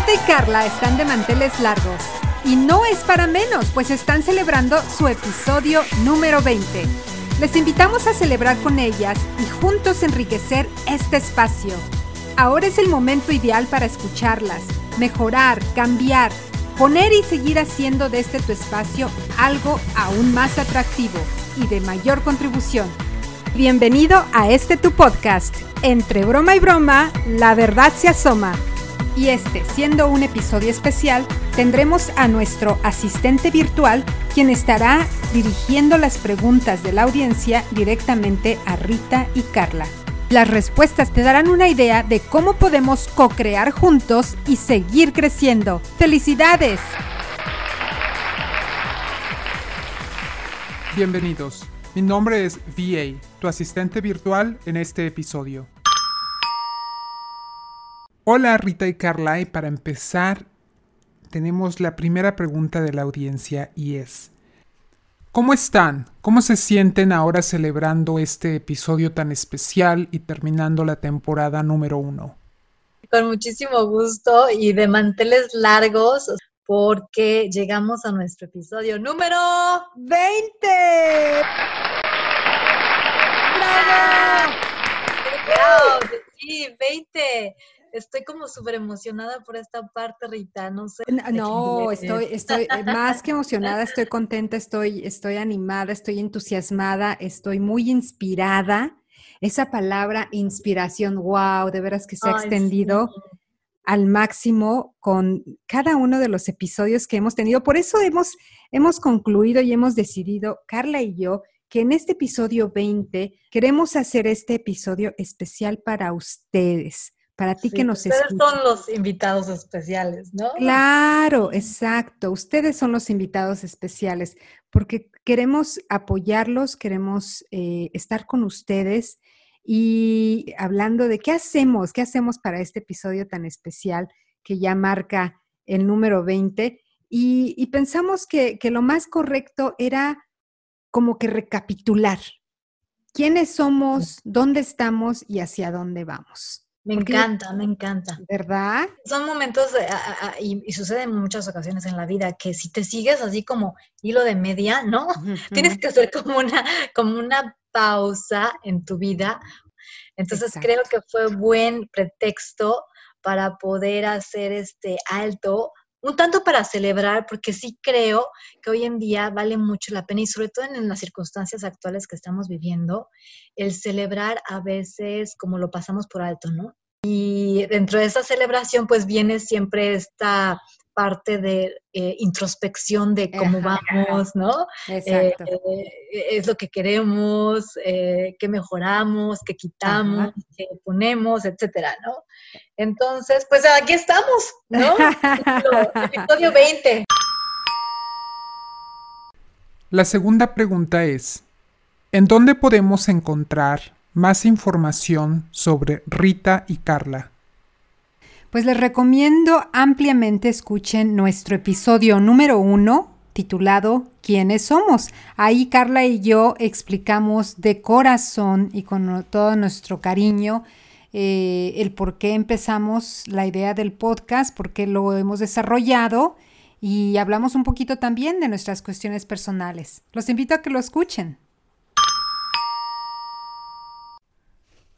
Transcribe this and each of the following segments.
Rita y Carla están de manteles largos. Y no es para menos, pues están celebrando su episodio número 20. Les invitamos a celebrar con ellas y juntos enriquecer este espacio. Ahora es el momento ideal para escucharlas, mejorar, cambiar, poner y seguir haciendo de este tu espacio algo aún más atractivo y de mayor contribución. Bienvenido a este tu podcast. Entre broma y broma, la verdad se asoma. Y este, siendo un episodio especial, tendremos a nuestro asistente virtual, quien estará dirigiendo las preguntas de la audiencia directamente a Rita y Carla. Las respuestas te darán una idea de cómo podemos co-crear juntos y seguir creciendo. ¡Felicidades! Bienvenidos. Mi nombre es VA, tu asistente virtual en este episodio. Hola Rita y Carla y para empezar tenemos la primera pregunta de la audiencia y es ¿Cómo están? ¿Cómo se sienten ahora celebrando este episodio tan especial y terminando la temporada número uno? Con muchísimo gusto y de manteles largos porque llegamos a nuestro episodio número 20. ¡Bravo! ¡Bravo! Sí, 20 estoy como súper emocionada por esta parte, Rita, no sé. No, estoy, estoy eh, más que emocionada, estoy contenta, estoy, estoy animada, estoy entusiasmada, estoy muy inspirada. Esa palabra inspiración, wow, de veras que se ha extendido al máximo con cada uno de los episodios que hemos tenido. Por eso hemos, hemos concluido y hemos decidido, Carla y yo, que en este episodio 20 queremos hacer este episodio especial para ustedes para ti que nos ustedes son los invitados especiales, ¿no? Claro, exacto. Ustedes son los invitados especiales porque queremos apoyarlos, queremos eh, estar con ustedes y hablando de qué hacemos, qué hacemos para este episodio tan especial que ya marca el número 20. Y, pensamos que, que lo más correcto era como que recapitular quiénes somos, dónde estamos y hacia dónde vamos. Me encanta, me encanta. ¿Verdad? Son momentos, y, y, sucede en muchas ocasiones en la vida, que si te sigues así como hilo de media, ¿no? Tienes que hacer como una, como una pausa en tu vida. Entonces creo que fue buen pretexto para poder hacer este alto un tanto para celebrar, porque sí creo que hoy en día vale mucho la pena y sobre todo en, las circunstancias actuales que estamos viviendo, el celebrar a veces como lo pasamos por alto, ¿no? Y dentro de esa celebración pues viene siempre esta parte de eh, introspección de cómo vamos, ¿no? Exacto. Eh, es lo que queremos, eh, qué mejoramos, qué quitamos, qué ponemos, etcétera, ¿no? Entonces, pues aquí estamos, ¿no? Episodio 20. La segunda pregunta es, ¿en dónde podemos encontrar más información sobre Rita y Carla? Pues les recomiendo ampliamente escuchen nuestro episodio número uno titulado ¿Quiénes somos? Ahí Carla y yo explicamos de corazón y con todo nuestro cariño eh, el por qué empezamos la idea del podcast, por qué lo hemos desarrollado y hablamos un poquito también de nuestras cuestiones personales. Los invito a que lo escuchen.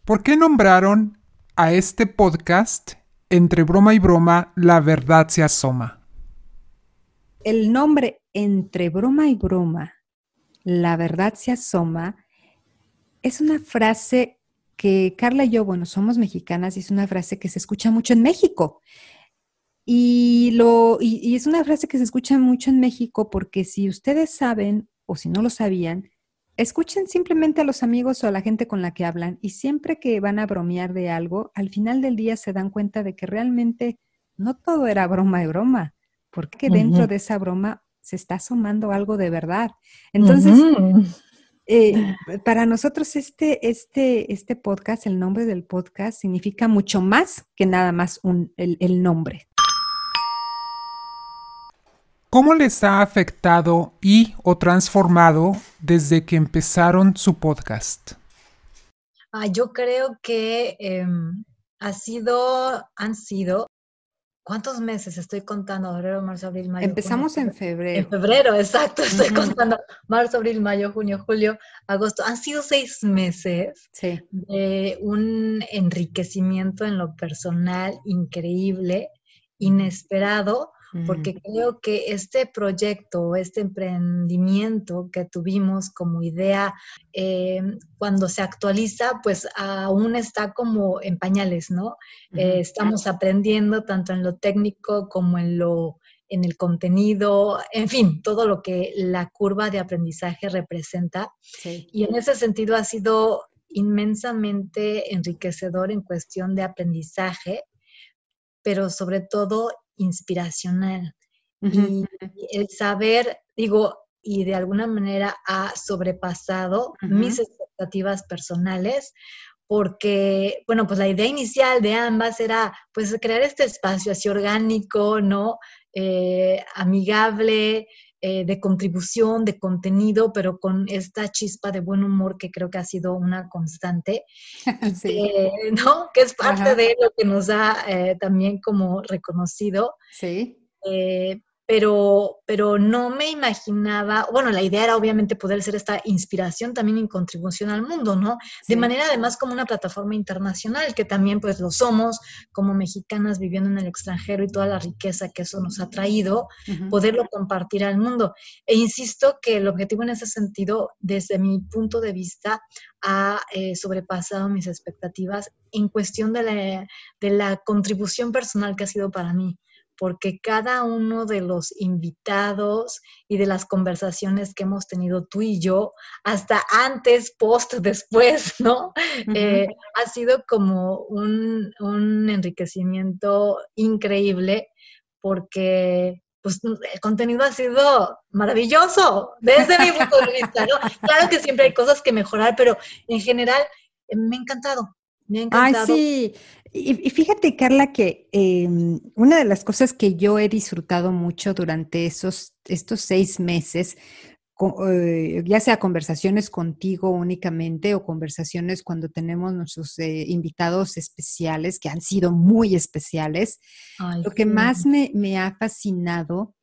¿Por qué nombraron a este podcast entre broma y broma, la verdad se asoma. El nombre entre broma y broma, la verdad se asoma, es una frase que Carla y yo, bueno, somos mexicanas y es una frase que se escucha mucho en México. Y, lo, y es una frase que se escucha mucho en México porque si ustedes saben o si no lo sabían, Escuchen simplemente a los amigos o a la gente con la que hablan y siempre que van a bromear de algo, al final del día se dan cuenta de que realmente no todo era broma de broma, porque dentro de esa broma se está asomando algo de verdad. Entonces, eh, para nosotros este, este, este podcast, el nombre del podcast, significa mucho más que nada más un, el, el nombre. ¿Cómo les ha afectado y o transformado desde que empezaron su podcast? Ah, yo creo que em, ha sido, han sido ¿Cuántos meses estoy contando? Febrero, marzo, abril, mayo. Empezamos en febrero. En febrero, exacto. Estoy contando marzo, abril, mayo, junio, julio, agosto. Han sido seis meses de un enriquecimiento en lo personal increíble, inesperado, porque creo que este proyecto, este emprendimiento que tuvimos como idea, eh, cuando se actualiza, pues aún está como en pañales, ¿no? Eh, estamos aprendiendo tanto en lo técnico como en lo en el contenido, en fin, todo lo que la curva de aprendizaje representa. Y en ese sentido ha sido inmensamente enriquecedor en cuestión de aprendizaje, pero sobre todo inspiracional. Y el saber, digo, y de alguna manera ha sobrepasado mis expectativas personales, porque, bueno, pues la idea inicial de ambas era, pues, crear este espacio así orgánico, ¿no? Eh, amigable, eh, de contribución, de contenido, pero con esta chispa de buen humor que creo que ha sido una constante, ¿no? Que es parte de lo que nos ha eh, también como reconocido. Sí. Pero, pero no me imaginaba, bueno, la idea era obviamente poder ser esta inspiración también en contribución al mundo, ¿no? De manera además como una plataforma internacional, que también pues lo somos como mexicanas viviendo en el extranjero y toda la riqueza que eso nos ha traído, poderlo compartir al mundo. E insisto que el objetivo en ese sentido, desde mi punto de vista, ha eh, sobrepasado mis expectativas en cuestión de la, de la contribución personal que ha sido para mí porque cada uno de los invitados y de las conversaciones que hemos tenido tú y yo, hasta antes, post, después, ¿no? Eh, ha sido como un, enriquecimiento increíble porque pues el contenido ha sido maravilloso desde mi punto de vista, ¿no? Claro que siempre hay cosas que mejorar, pero en general eh, me ha encantado, Ay, sí. Y, fíjate, Carla, que em, una de las cosas que yo he disfrutado mucho durante esos, estos seis meses, eh, ya sea conversaciones contigo únicamente o conversaciones cuando tenemos nuestros eh, invitados especiales, que han sido muy especiales, lo que más me, me ha fascinado,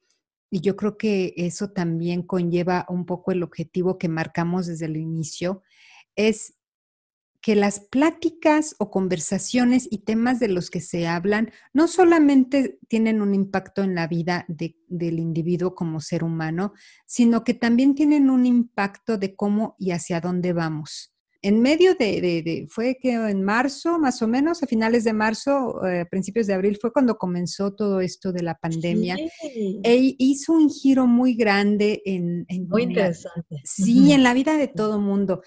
y yo creo que eso también conlleva un poco el objetivo que marcamos desde el inicio, es que las pláticas o conversaciones y temas de los que se hablan no solamente tienen un impacto en la vida del individuo como ser humano, sino que también tienen un impacto de cómo y hacia dónde vamos. En medio de, fue que en marzo, más o menos, a finales de marzo, eh, principios de abril, fue cuando comenzó todo esto de la pandemia. E hizo un giro muy grande en... muy interesante. sí, en la vida de todo mundo.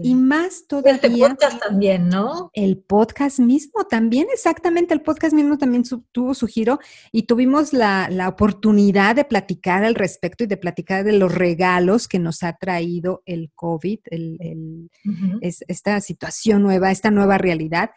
Y más este todavía. Este podcast también, ¿no? El podcast mismo también, exactamente, el podcast mismo también tuvo su giro y tuvimos la, oportunidad de platicar al respecto y de platicar de los regalos que nos ha traído el COVID, el, esta situación nueva, esta nueva realidad.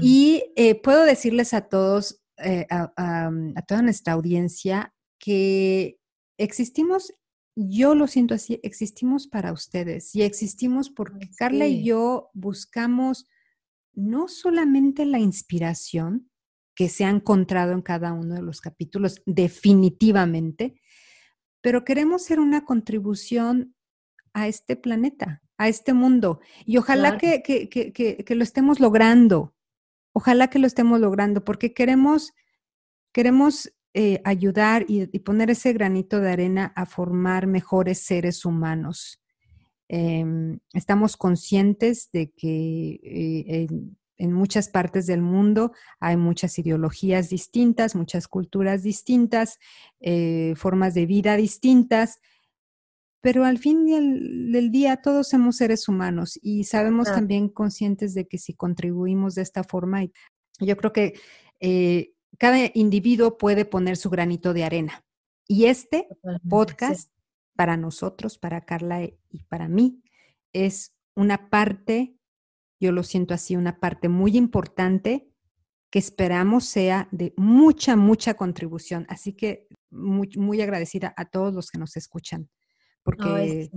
Y eh, puedo decirles a todos, eh, a toda nuestra audiencia, que existimos yo lo siento así, existimos para ustedes y existimos porque Carla y yo buscamos no solamente la inspiración que se ha encontrado en cada uno de los capítulos, definitivamente, pero queremos ser una contribución a este planeta, a este mundo. Y ojalá que, que, que, que, lo estemos logrando, ojalá que lo estemos logrando, porque queremos, queremos eh, ayudar y, poner ese granito de arena a formar mejores seres humanos. Em, estamos conscientes de que eh, en, muchas partes del mundo hay muchas ideologías distintas, muchas culturas distintas, eh, formas de vida distintas, pero al fin del, día todos somos seres humanos y sabemos también conscientes de que si contribuimos de esta forma, yo creo que cada individuo puede poner su granito de arena. Y este podcast, para nosotros, para Carla y para mí, es una parte, yo lo siento así, una parte muy importante que esperamos sea de mucha, mucha contribución. Así que muy, muy agradecida a todos los que nos escuchan, porque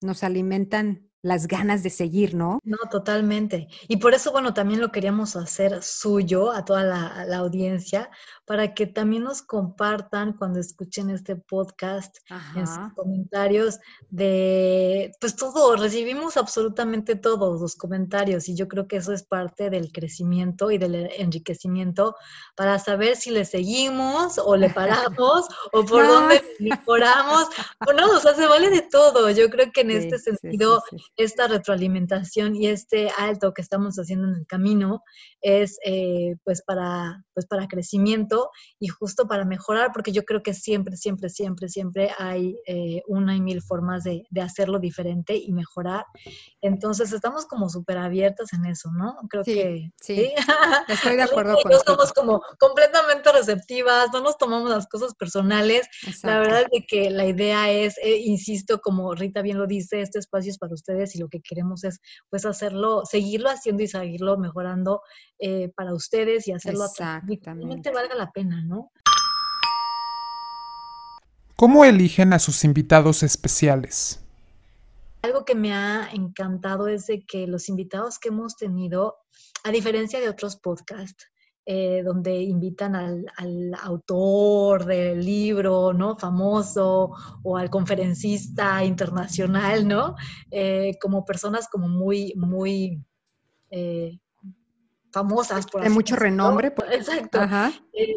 nos alimentan las ganas de seguir, ¿no? No, totalmente. Y por eso, bueno, también lo queríamos hacer suyo a toda la, audiencia, para que también nos compartan cuando escuchen este podcast en sus comentarios de, pues todo, recibimos absolutamente todos los comentarios y yo creo que eso es parte del crecimiento y del enriquecimiento para saber si le seguimos o le paramos o por dónde mejoramos o no, o sea, se vale de todo. Yo creo que en este sentido esta retroalimentación y este alto que estamos haciendo en el camino es eh, pues, para, pues para crecimiento y justo para mejorar, porque yo creo que siempre, siempre, siempre, siempre hay eh, una y mil formas de, hacerlo diferente y mejorar. Entonces estamos como súper abiertas en eso, ¿no? Creo que sí. Estoy de acuerdo con Estamos como completamente receptivas, no nos tomamos las cosas personales. La verdad es que la idea es, eh, insisto, como Rita bien lo dice, este espacio es para ustedes y lo que queremos es pues hacerlo, seguirlo haciendo y seguirlo mejorando eh, para ustedes y hacerlo realmente valga la pena, ¿no? ¿Cómo eligen a sus invitados especiales? Algo que me ha encantado es de que los invitados que hemos tenido, a diferencia de otros podcasts, eh, donde invitan al, autor del libro, ¿no? Famoso o al conferencista internacional, ¿no? Eh, como personas como muy, muy eh, famosas. Por de mucho renombre. Exacto.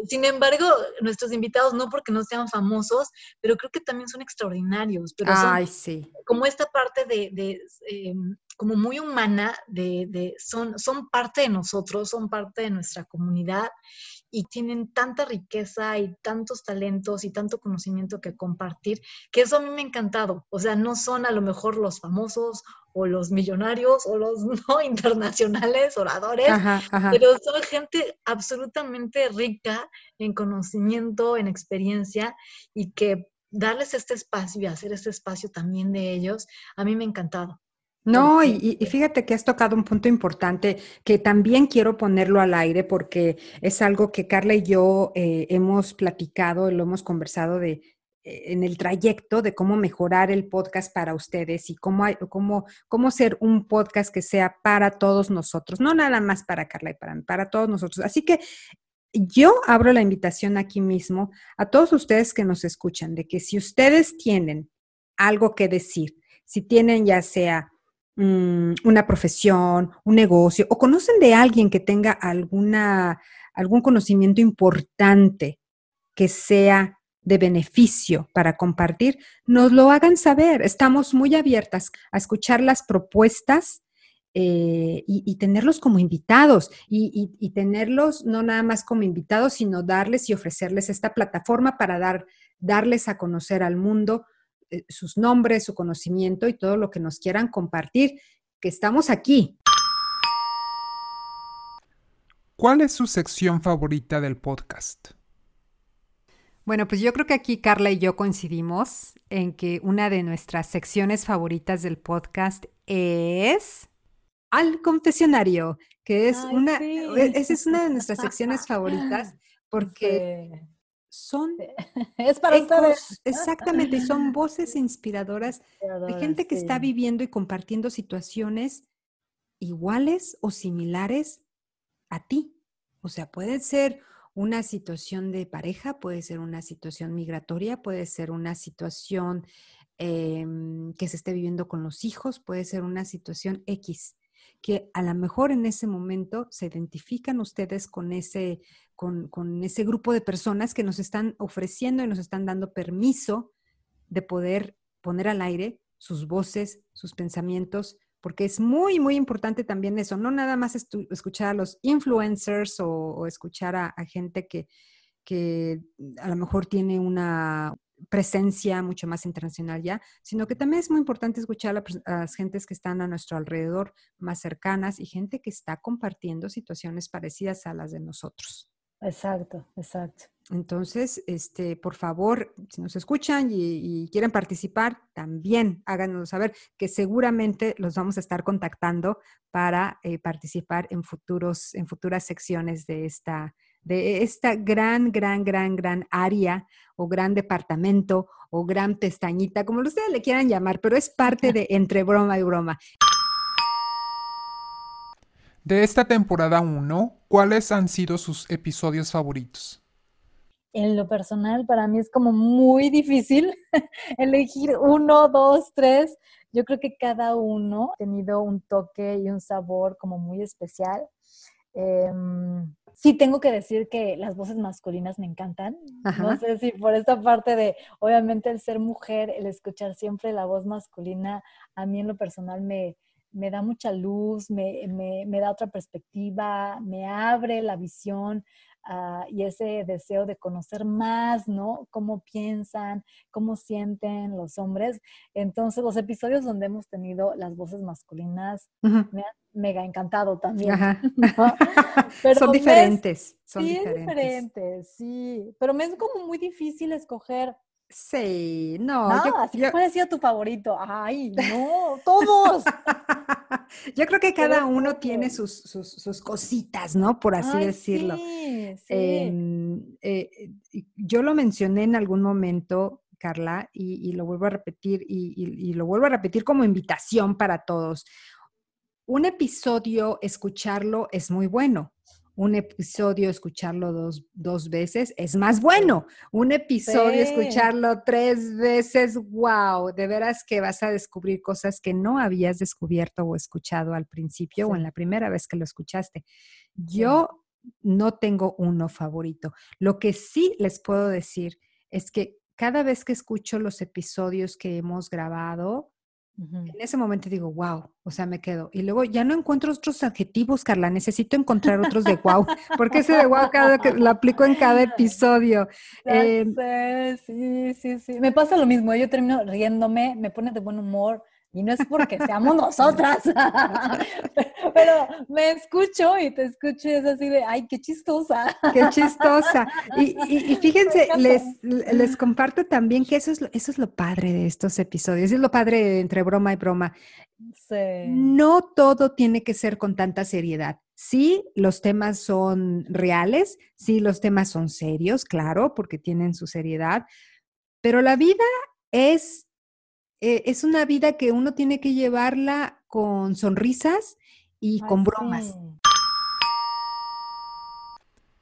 sin embargo, nuestros invitados, no porque no sean famosos, pero creo que también son extraordinarios. Pero Ay, sí. Como esta parte de, em, como muy humana, de, son, son parte de nosotros, son parte de nuestra comunidad y tienen tanta riqueza y tantos talentos y tanto conocimiento que compartir, que eso a mí me ha encantado. O sea, no son a lo mejor los famosos o los millonarios o los no internacionales oradores, pero son gente absolutamente rica en conocimiento, en experiencia y que darles este espacio y hacer este espacio también de ellos, a mí me ha encantado. No, y, fíjate que has tocado un punto importante que también quiero ponerlo al aire porque es algo que Carla y yo eh, hemos platicado, lo hemos conversado de, eh, en el trayecto de cómo mejorar el podcast para ustedes y cómo, cómo, cómo ser un podcast que sea para todos nosotros, no nada más para Carla y para mí, para todos nosotros. Así que yo abro la invitación aquí mismo a todos ustedes que nos escuchan, de que si ustedes tienen algo que decir, si tienen ya sea Mm, una profesión, un negocio, o conocen de alguien que tenga alguna, algún conocimiento importante que sea de beneficio para compartir, nos lo hagan saber. Estamos muy abiertas a escuchar las propuestas eh, y, tenerlos como invitados y, y, tenerlos no nada más como invitados, sino darles y ofrecerles esta plataforma para dar, darles a conocer al mundo sus nombres, su conocimiento y todo lo que nos quieran compartir, que estamos aquí. ¿Cuál es su sección favorita del podcast? Bueno, pues yo creo que aquí Carla y yo coincidimos en que una de nuestras secciones favoritas del podcast es al confesionario, que es una, esa es una de nuestras secciones favoritas porque son es para ustedes. Exactamente, son voces inspiradoras de gente que está viviendo y compartiendo situaciones iguales o similares a ti. O sea, puede ser una situación de pareja, puede ser una situación migratoria, puede ser una situación em, que se esté viviendo con los hijos, puede ser una situación X que a lo mejor en ese momento se identifican ustedes con ese, con, ese grupo de personas que nos están ofreciendo y nos están dando permiso de poder poner al aire sus voces, sus pensamientos, porque es muy, muy importante también eso, no nada más escuchar a los influencers o, escuchar a, gente que, que a lo mejor tiene una, presencia mucho más internacional ya, sino que también es muy importante escuchar a, las gentes que están a nuestro alrededor, más cercanas y gente que está compartiendo situaciones parecidas a las de nosotros. Exacto, exacto. Entonces, este, por favor, si nos escuchan y, quieren participar, también háganos saber que seguramente los vamos a estar contactando para eh, participar en futuros, en futuras secciones de esta, de esta gran, gran, gran, gran área o gran departamento o gran pestañita, como ustedes le quieran llamar, pero es parte de entre broma y broma. De esta temporada 1, ¿cuáles han sido sus episodios favoritos? En lo personal, para mí es como muy difícil elegir uno, dos, tres. Yo creo que cada uno ha tenido un toque y un sabor como muy especial. Em, sí tengo que decir que las voces masculinas me encantan. No sé si por esta parte de, obviamente, el ser mujer, el escuchar siempre la voz masculina, a mí en lo personal me, me da mucha luz, me, me, me, da otra perspectiva, me abre la visión uh, y ese deseo de conocer más, ¿no? Cómo piensan, cómo sienten los hombres. Entonces, los episodios donde hemos tenido las voces masculinas me han mega encantado también. son diferentes. son sí, diferentes. sí. Pero me es como muy difícil escoger. Sí, no. ¿Cuál ha sido tu favorito? Ay, no, todos. yo creo que cada uno tiene sus, sus, cositas, ¿no? Por así decirlo. Sí, sí. Em, eh, yo lo mencioné en algún momento, Carla, y, lo vuelvo a repetir, y, lo vuelvo a repetir como invitación para todos un episodio, escucharlo es muy bueno. Un episodio, escucharlo dos, veces es más bueno. Un episodio, escucharlo tres veces, wow, de veras que vas a descubrir cosas que no habías descubierto o escuchado al principio o en la primera vez que lo escuchaste. Yo no tengo uno favorito. Lo que sí les puedo decir es que cada vez que escucho los episodios que hemos grabado, en ese momento digo, wow, o sea, me quedo. Y luego ya no encuentro otros adjetivos, Carla, necesito encontrar otros de wow, porque ese de wow cada, lo aplico en cada episodio. Eh, sí, sí, sí. Me pasa lo mismo, yo termino riéndome, me pone de buen humor, y no es porque seamos nosotras, pero me escucho y te escucho y es así de, ay, qué chistosa. Qué chistosa. Y, fíjense, les, les comparto también que eso es, lo, eso es lo padre de estos episodios, es lo padre entre broma y broma. No todo tiene que ser con tanta seriedad. Sí, los temas son reales, sí, los temas son serios, claro, porque tienen su seriedad, pero la vida es eh, es una vida que uno tiene que llevarla con sonrisas y con bromas.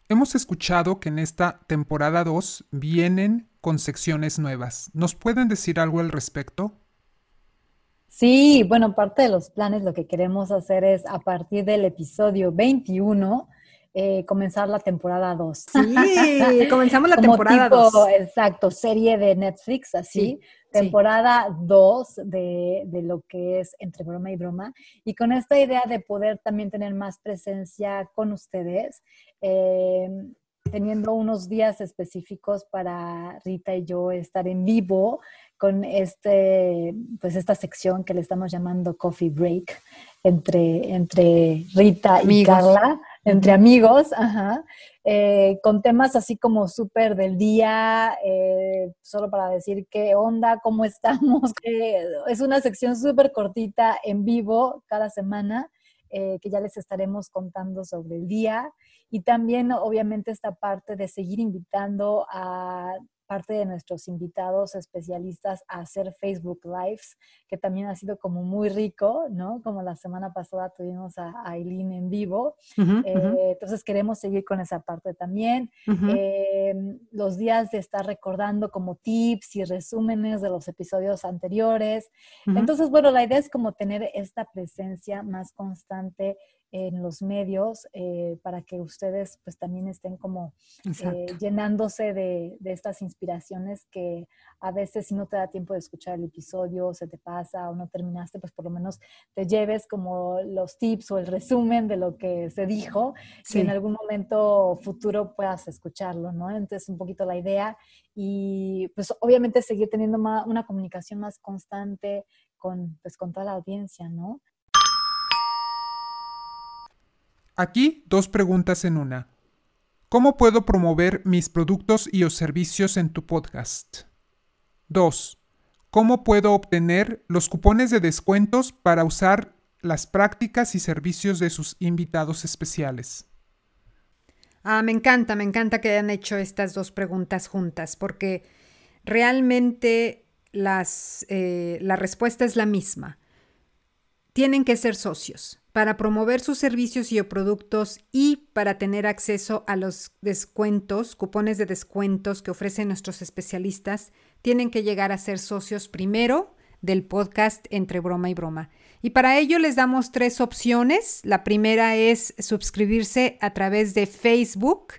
Hemos escuchado que en esta temporada 2 vienen con secciones nuevas. ¿Nos pueden decir algo al respecto? Sí, bueno, parte de los planes lo que queremos hacer es a partir del episodio 21 eh, comenzar la temporada 2. Sí, comenzamos la temporada 2. Exacto, serie de Netflix, así. Temporada 2 de, lo que es entre broma y broma. Y con esta idea de poder también tener más presencia con ustedes, eh, teniendo unos días específicos para Rita y yo estar en vivo con este, pues esta sección que le estamos llamando Coffee Break entre, entre Rita y Carla entre amigos, ajá, eh, con temas así como súper del día, eh, solo para decir qué onda, cómo estamos. es una sección súper cortita en vivo cada semana. Eh, que ya les estaremos contando sobre el día y también obviamente esta parte de seguir invitando a parte de nuestros invitados especialistas a hacer Facebook Lives, que también ha sido como muy rico, ¿no? Como la semana pasada tuvimos a Aileen en vivo. Eh, entonces queremos seguir con esa parte también. Em, los días de estar recordando como tips y resúmenes de los episodios anteriores. Entonces, bueno, la idea es como tener esta presencia más constante en los medios eh, para que ustedes pues también estén como eh, llenándose de, de, estas inspiraciones que a veces si no te da tiempo de escuchar el episodio, se te pasa o no terminaste, pues por lo menos te lleves como los tips o el resumen de lo que se dijo y en algún momento futuro puedas escucharlo, ¿no? Entonces un poquito la idea y pues obviamente seguir teniendo una comunicación más constante con, pues, con toda la audiencia, ¿no? Aquí dos preguntas en una. ¿Cómo puedo promover mis productos y o servicios en tu podcast? 2. ¿Cómo puedo obtener los cupones de descuentos para usar las prácticas y servicios de sus invitados especiales? Ah, me encanta, me encanta que hayan hecho estas dos preguntas juntas, porque realmente las, eh, la respuesta es la misma. Tienen que ser socios para promover sus servicios y o productos y para tener acceso a los descuentos, cupones de descuentos que ofrecen nuestros especialistas, tienen que llegar a ser socios primero del podcast Entre Broma y Broma. Y para ello les damos tres opciones. La primera es suscribirse a través de Facebook.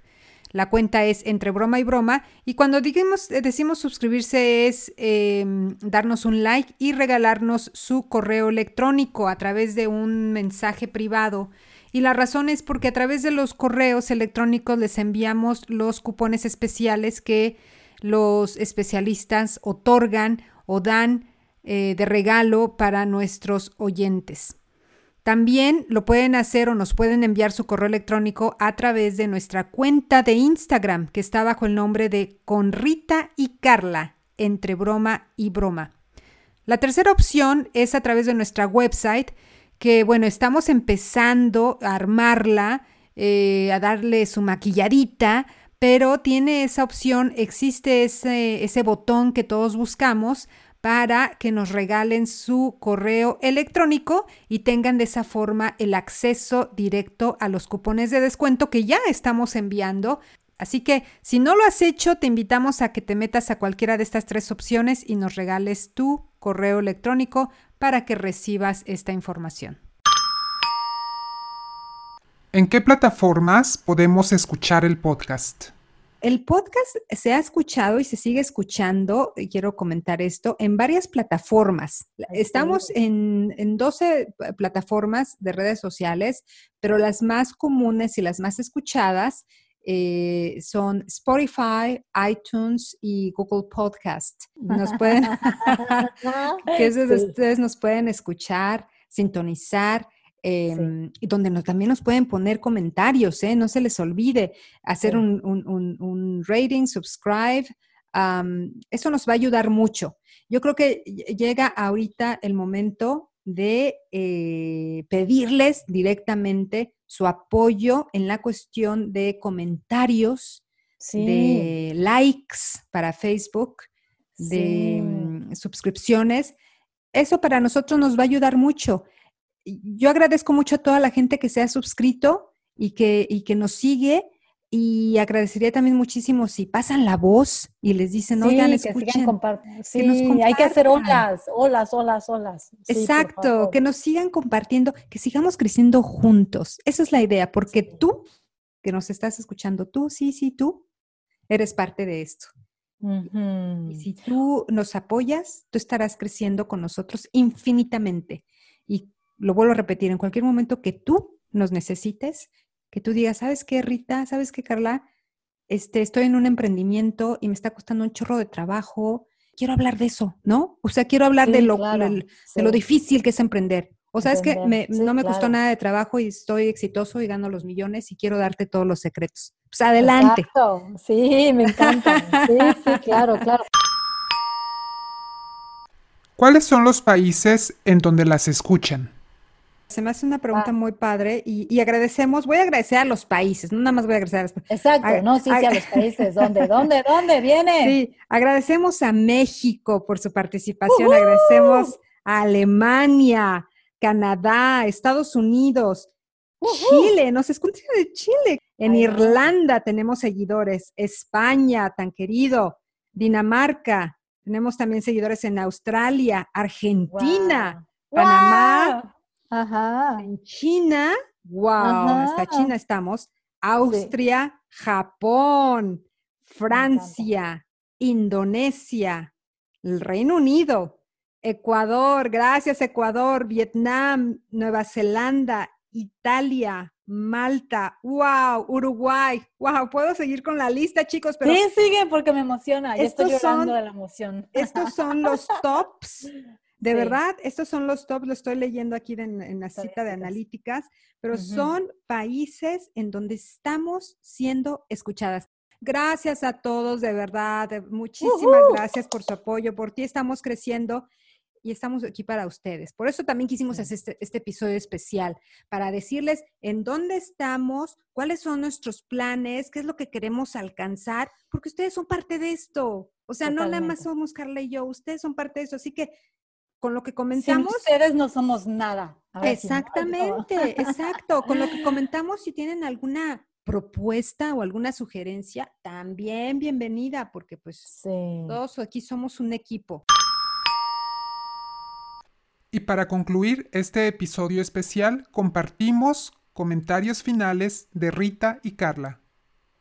La cuenta es entre broma y broma. Y cuando eh, decimos suscribirse es em, darnos un like y regalarnos su correo electrónico a través de un mensaje privado. Y la razón es porque a través de los correos electrónicos les enviamos los cupones especiales que los especialistas otorgan o dan eh, de regalo para nuestros oyentes. También lo pueden hacer o nos pueden enviar su correo electrónico a través de nuestra cuenta de Instagram, que está bajo el nombre de Conrita y Carla, entre broma y broma. La tercera opción es a través de nuestra website, que bueno, estamos empezando a armarla, eh, a darle su maquilladita, pero tiene esa opción, existe ese, ese botón que todos buscamos para que nos regalen su correo electrónico y tengan de esa forma el acceso directo a los cupones de descuento que ya estamos enviando. Así que si no lo has hecho, te invitamos a que te metas a cualquiera de estas tres opciones y nos regales tu correo electrónico para que recibas esta información. ¿En qué plataformas podemos escuchar el podcast? El podcast se ha escuchado y se sigue escuchando, y quiero comentar esto, en varias plataformas. Estamos en, 12 plataformas de redes sociales, pero las más comunes y las más escuchadas eh, son Spotify, iTunes y Google Podcast. Nos pueden, que ustedes nos pueden escuchar, sintonizar Em, y donde también nos pueden poner comentarios, ¿eh? no se les olvide hacer un, rating, subscribe. eso nos va a ayudar mucho. Yo creo que llega ahorita el momento de eh, pedirles directamente su apoyo en la cuestión de comentarios, de likes para Facebook, de mm, suscripciones. Eso para nosotros nos va a ayudar mucho yo agradezco mucho a toda la gente que se ha suscrito y que, y que nos sigue. Y agradecería también muchísimo si pasan la voz y les dicen, sí, oigan, escuchen. Que sí, hay que hacer olas, olas, olas, olas. Exacto, que nos sigan compartiendo, que sigamos creciendo juntos. Esa es la idea, porque tú, que nos estás escuchando, tú, sí, sí, tú, eres parte de esto. Y si tú nos apoyas, tú estarás creciendo con nosotros infinitamente. Y lo vuelvo a repetir, en cualquier momento que tú nos necesites, que tú digas, ¿sabes qué, Rita? ¿Sabes qué, Carla? Este, estoy en un emprendimiento y me está costando un chorro de trabajo. Quiero hablar de eso, ¿no? O sea, quiero hablar de, lo, de lo difícil que es emprender. O sea, es que no me costó nada de trabajo y estoy exitoso y gano los millones y quiero darte todos los secretos. Pues adelante. Exacto. Sí, me encanta. Sí, sí, claro, claro. ¿Cuáles son los países en donde las escuchan? Se me hace una pregunta ah. muy padre y, agradecemos, voy a agradecer a los países, no nada más voy a agradecer a los países. Exacto, no, sí, sí, a los países. ¿Dónde, dónde, dónde viene? Sí, agradecemos a México por su participación, agradecemos a Alemania, Canadá, Estados Unidos, Chile, nos escuchan de Chile. En Irlanda tenemos seguidores, España, tan querido, Dinamarca, tenemos también seguidores en Australia, Argentina, Panamá, Ajá. En China, wow, hasta China estamos. Austria, Japón, Francia, Indonesia, el Reino Unido, Ecuador, gracias Ecuador, Vietnam, Nueva Zelanda, Italia, Malta, wow, Uruguay, wow, puedo seguir con la lista, chicos, pero... Sí, sigue porque me emociona, ya estoy llorando de la emoción. Estos son los tops De verdad, estos son los top, lo estoy leyendo aquí en, la cita de analíticas, pero son países en donde estamos siendo escuchadas. Gracias a todos, de verdad, muchísimas gracias por su apoyo, por ti estamos creciendo. y estamos aquí para ustedes. Por eso también quisimos hacer este, este, episodio especial, para decirles en dónde estamos, cuáles son nuestros planes, qué es lo que queremos alcanzar, porque ustedes son parte de esto. O sea, no nada más somos Carla y yo, ustedes son parte de eso. Así que con lo que comentamos. Sin ustedes no somos nada. Exactamente, exacto. Con lo que comentamos, si tienen alguna propuesta o alguna sugerencia, también bienvenida, porque pues todos aquí somos un equipo. Y para concluir este episodio especial, compartimos comentarios finales de Rita y Carla.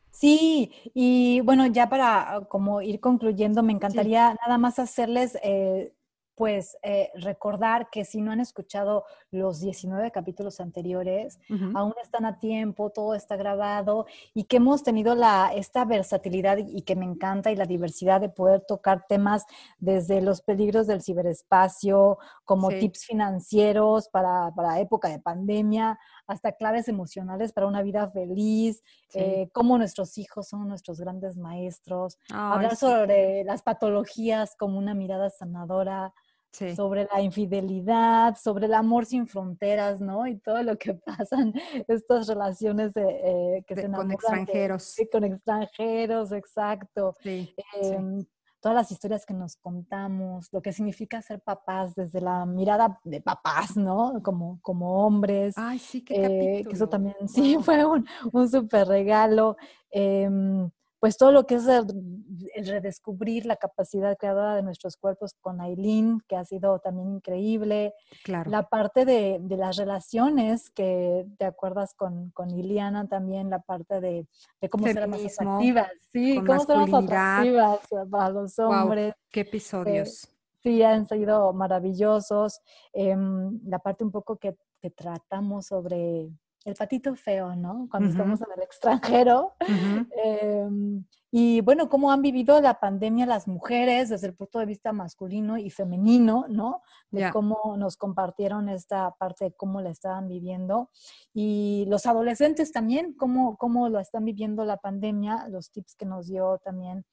Sí, y bueno, ya para como ir concluyendo, me encantaría nada más hacerles eh, pues eh, recordar que si no han escuchado los 19 capítulos anteriores, aún están a tiempo, todo está grabado y que hemos tenido la, esta versatilidad y que me encanta y la diversidad de poder tocar temas desde los peligros del ciberespacio, como tips financieros para, para, época de pandemia, hasta claves emocionales para una vida feliz, eh, cómo nuestros hijos son nuestros grandes maestros, hablar sobre las patologías como una mirada sanadora sobre la infidelidad, sobre el amor sin fronteras, ¿no? Y todo lo que pasan, estas relaciones de, eh, que se Con extranjeros. con extranjeros, exacto. Em, todas las historias que nos contamos, lo que significa ser papás desde la mirada de papás, ¿no? Como, como hombres. Ay, sí, qué eh, Que eso también, sí, fue un, un súper regalo. Pues todo lo que es el, redescubrir la capacidad creadora de nuestros cuerpos con Aileen, que ha sido también increíble. Claro. La parte de, las relaciones, que te acuerdas con, con Iliana también, la parte de, cómo ser más atractivas, sí, cómo ser más atractivas para los hombres. qué episodios. sí, han sido maravillosos. Em, la parte un poco que, que tratamos sobre el patito feo, ¿no? Cuando estamos en el extranjero. Em, y bueno, cómo han vivido la pandemia las mujeres desde el punto de vista masculino y femenino, ¿no? De cómo nos compartieron esta parte de cómo la estaban viviendo. Y los adolescentes también, cómo, cómo lo están viviendo la pandemia, los tips que nos dio también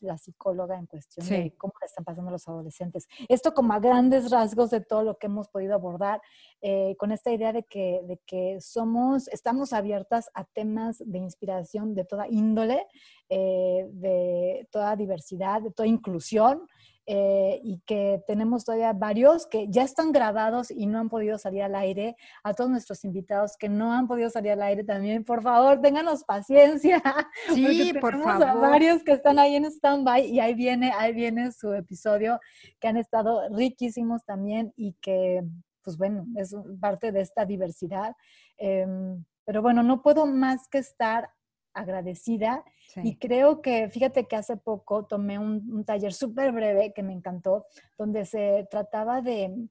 La psicóloga, en cuestión de cómo le están pasando a los adolescentes. Esto como a grandes rasgos de todo lo que hemos podido abordar, eh, con esta idea de que, de que somos, estamos abiertas a temas de inspiración de toda índole, eh, de toda diversidad, de toda inclusión. Eh, y que tenemos todavía varios que ya están grabados y no han podido salir al aire. A todos nuestros invitados que no han podido salir al aire también, por favor, ténganos paciencia. Sí, por favor. A varios que están ahí en stand-by y ahí viene, ahí viene su episodio que han estado riquísimos también y que, pues bueno, es parte de esta diversidad. Em, pero bueno, no puedo más que estar agradecida. Y creo que, fíjate que hace poco tomé un, taller súper breve que me encantó, donde se trataba de,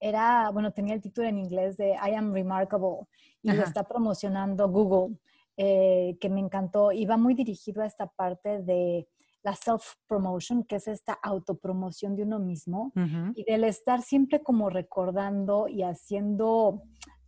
era, bueno, tenía el título en inglés de I am remarkable y lo está promocionando Google, eh, que me encantó. Iba muy dirigido a esta parte de la self-promotion, que es esta autopromoción de uno mismo, y del estar siempre como recordando y haciendo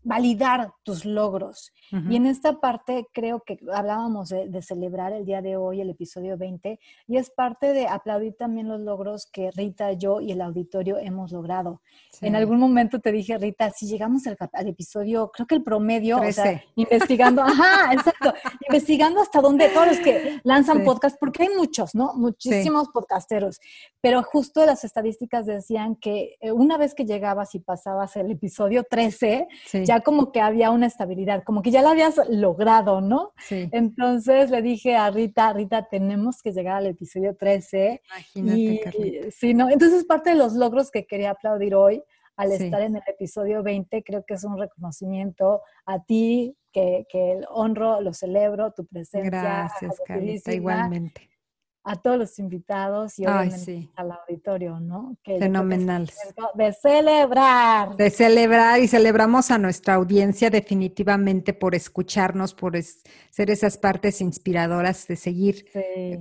validar tus logros. Y en esta parte creo que hablábamos de, celebrar el día de hoy, el episodio 20, y es parte de aplaudir también los logros que Rita, yo y el auditorio hemos logrado. En algún momento te dije, Rita, si llegamos al, episodio, creo que el promedio, o sea, investigando, ajá, exacto, investigando hasta dónde, todos los que lanzan podcast, porque hay muchos, ¿no? Muchísimos podcasteros, pero justo las estadísticas decían que eh, una vez que llegabas y pasabas el episodio 13, ya como que había una estabilidad, como que ya la habías logrado, ¿no? Sí. Entonces le dije a Rita, Rita, tenemos que llegar al episodio 13. Imagínate, Sí, ¿no? Entonces parte de los logros que quería aplaudir hoy al estar en el episodio 20, creo que es un reconocimiento a ti, que, que honro, lo celebro, tu presencia. Gracias, Carita, igualmente a todos los invitados y obviamente al auditorio, ¿no? Fenomenal. De celebrar. De celebrar y celebramos a nuestra audiencia definitivamente por escucharnos, por ser esas partes inspiradoras de seguir,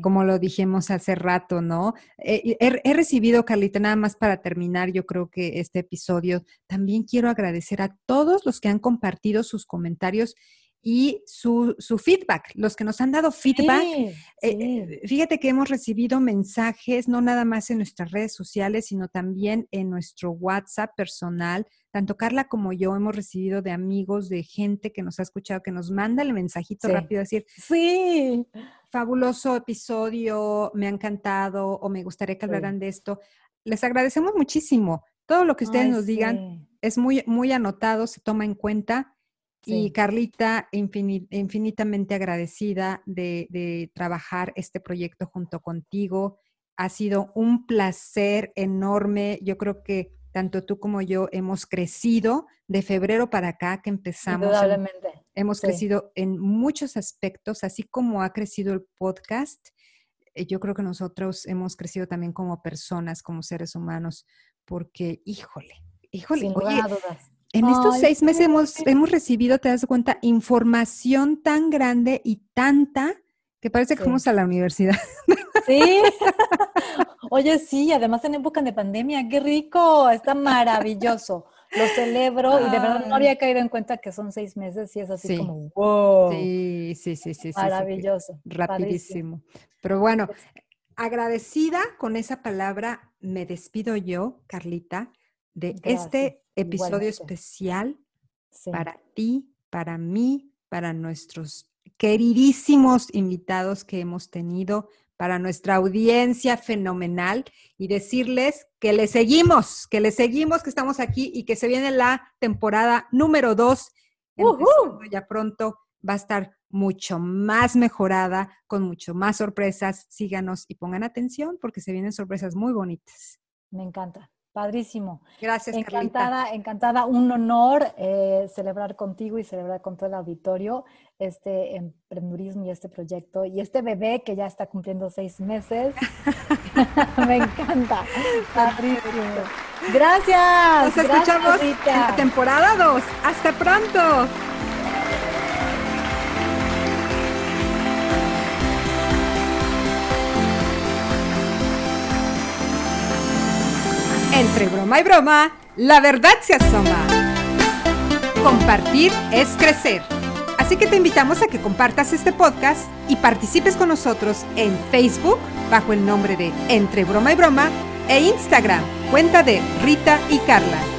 como lo dijimos hace rato, ¿no? Eh, he, he, recibido, Carlita, nada más para terminar, yo creo que este episodio, también quiero agradecer a todos los que han compartido sus comentarios y su, feedback, los que nos han dado feedback. Eh, fíjate que hemos recibido mensajes, no nada más en nuestras redes sociales, sino también en nuestro WhatsApp personal. Tanto Carla como yo hemos recibido de amigos, de gente que nos ha escuchado, que nos manda el mensajito rápido, decir, sí, fabuloso episodio, me ha encantado o me gustaría que hablaran de esto. Les agradecemos muchísimo. Todo lo que ustedes nos digan es muy, muy anotado, se toma en cuenta y Carlita, infinitamente agradecida de, trabajar este proyecto junto contigo. Ha sido un placer enorme. Yo creo que tanto tú como yo hemos crecido de febrero para acá que empezamos. hemos crecido en muchos aspectos, así como ha crecido el podcast. Eh, yo creo que nosotros hemos crecido también como personas, como seres humanos, porque, híjole, híjole, Sin dudas en estos seis meses hemos, hemos, recibido, te das cuenta, información tan grande y tanta que parece que fuimos a la universidad. Sí. Oye, sí, además en época de pandemia, qué rico, está maravilloso. Lo celebro y de verdad no había caído en cuenta que son seis meses y es así como, wow. Sí, sí, sí, sí. Maravilloso. rapidísimo. Pero bueno, pues agradecida con esa palabra, me despido yo, Carlita, de este episodio especial para ti, para mí, para nuestros queridísimos invitados que hemos tenido, para nuestra audiencia fenomenal y decirles que le seguimos, que le seguimos, que estamos aquí y que se viene la temporada número dos. Ya pronto va a estar mucho más mejorada, con mucho más sorpresas. Síganos y pongan atención porque se vienen sorpresas muy bonitas. Me encanta. Padrísimo. Gracias, Encantada, encantada. Un honor eh, celebrar contigo y celebrar con todo el auditorio este emprendurismo y este proyecto y este bebé que ya está cumpliendo seis meses. Me encanta. Padrísimo. Gracias. Nos escuchamos en la temporada 2. Hasta pronto. Entre broma y broma, la verdad se asoma. Compartir es crecer. Así que te invitamos a que compartas este podcast y participes con nosotros en Facebook bajo el nombre de Entre broma y broma e Instagram, cuenta de Rita y Carla.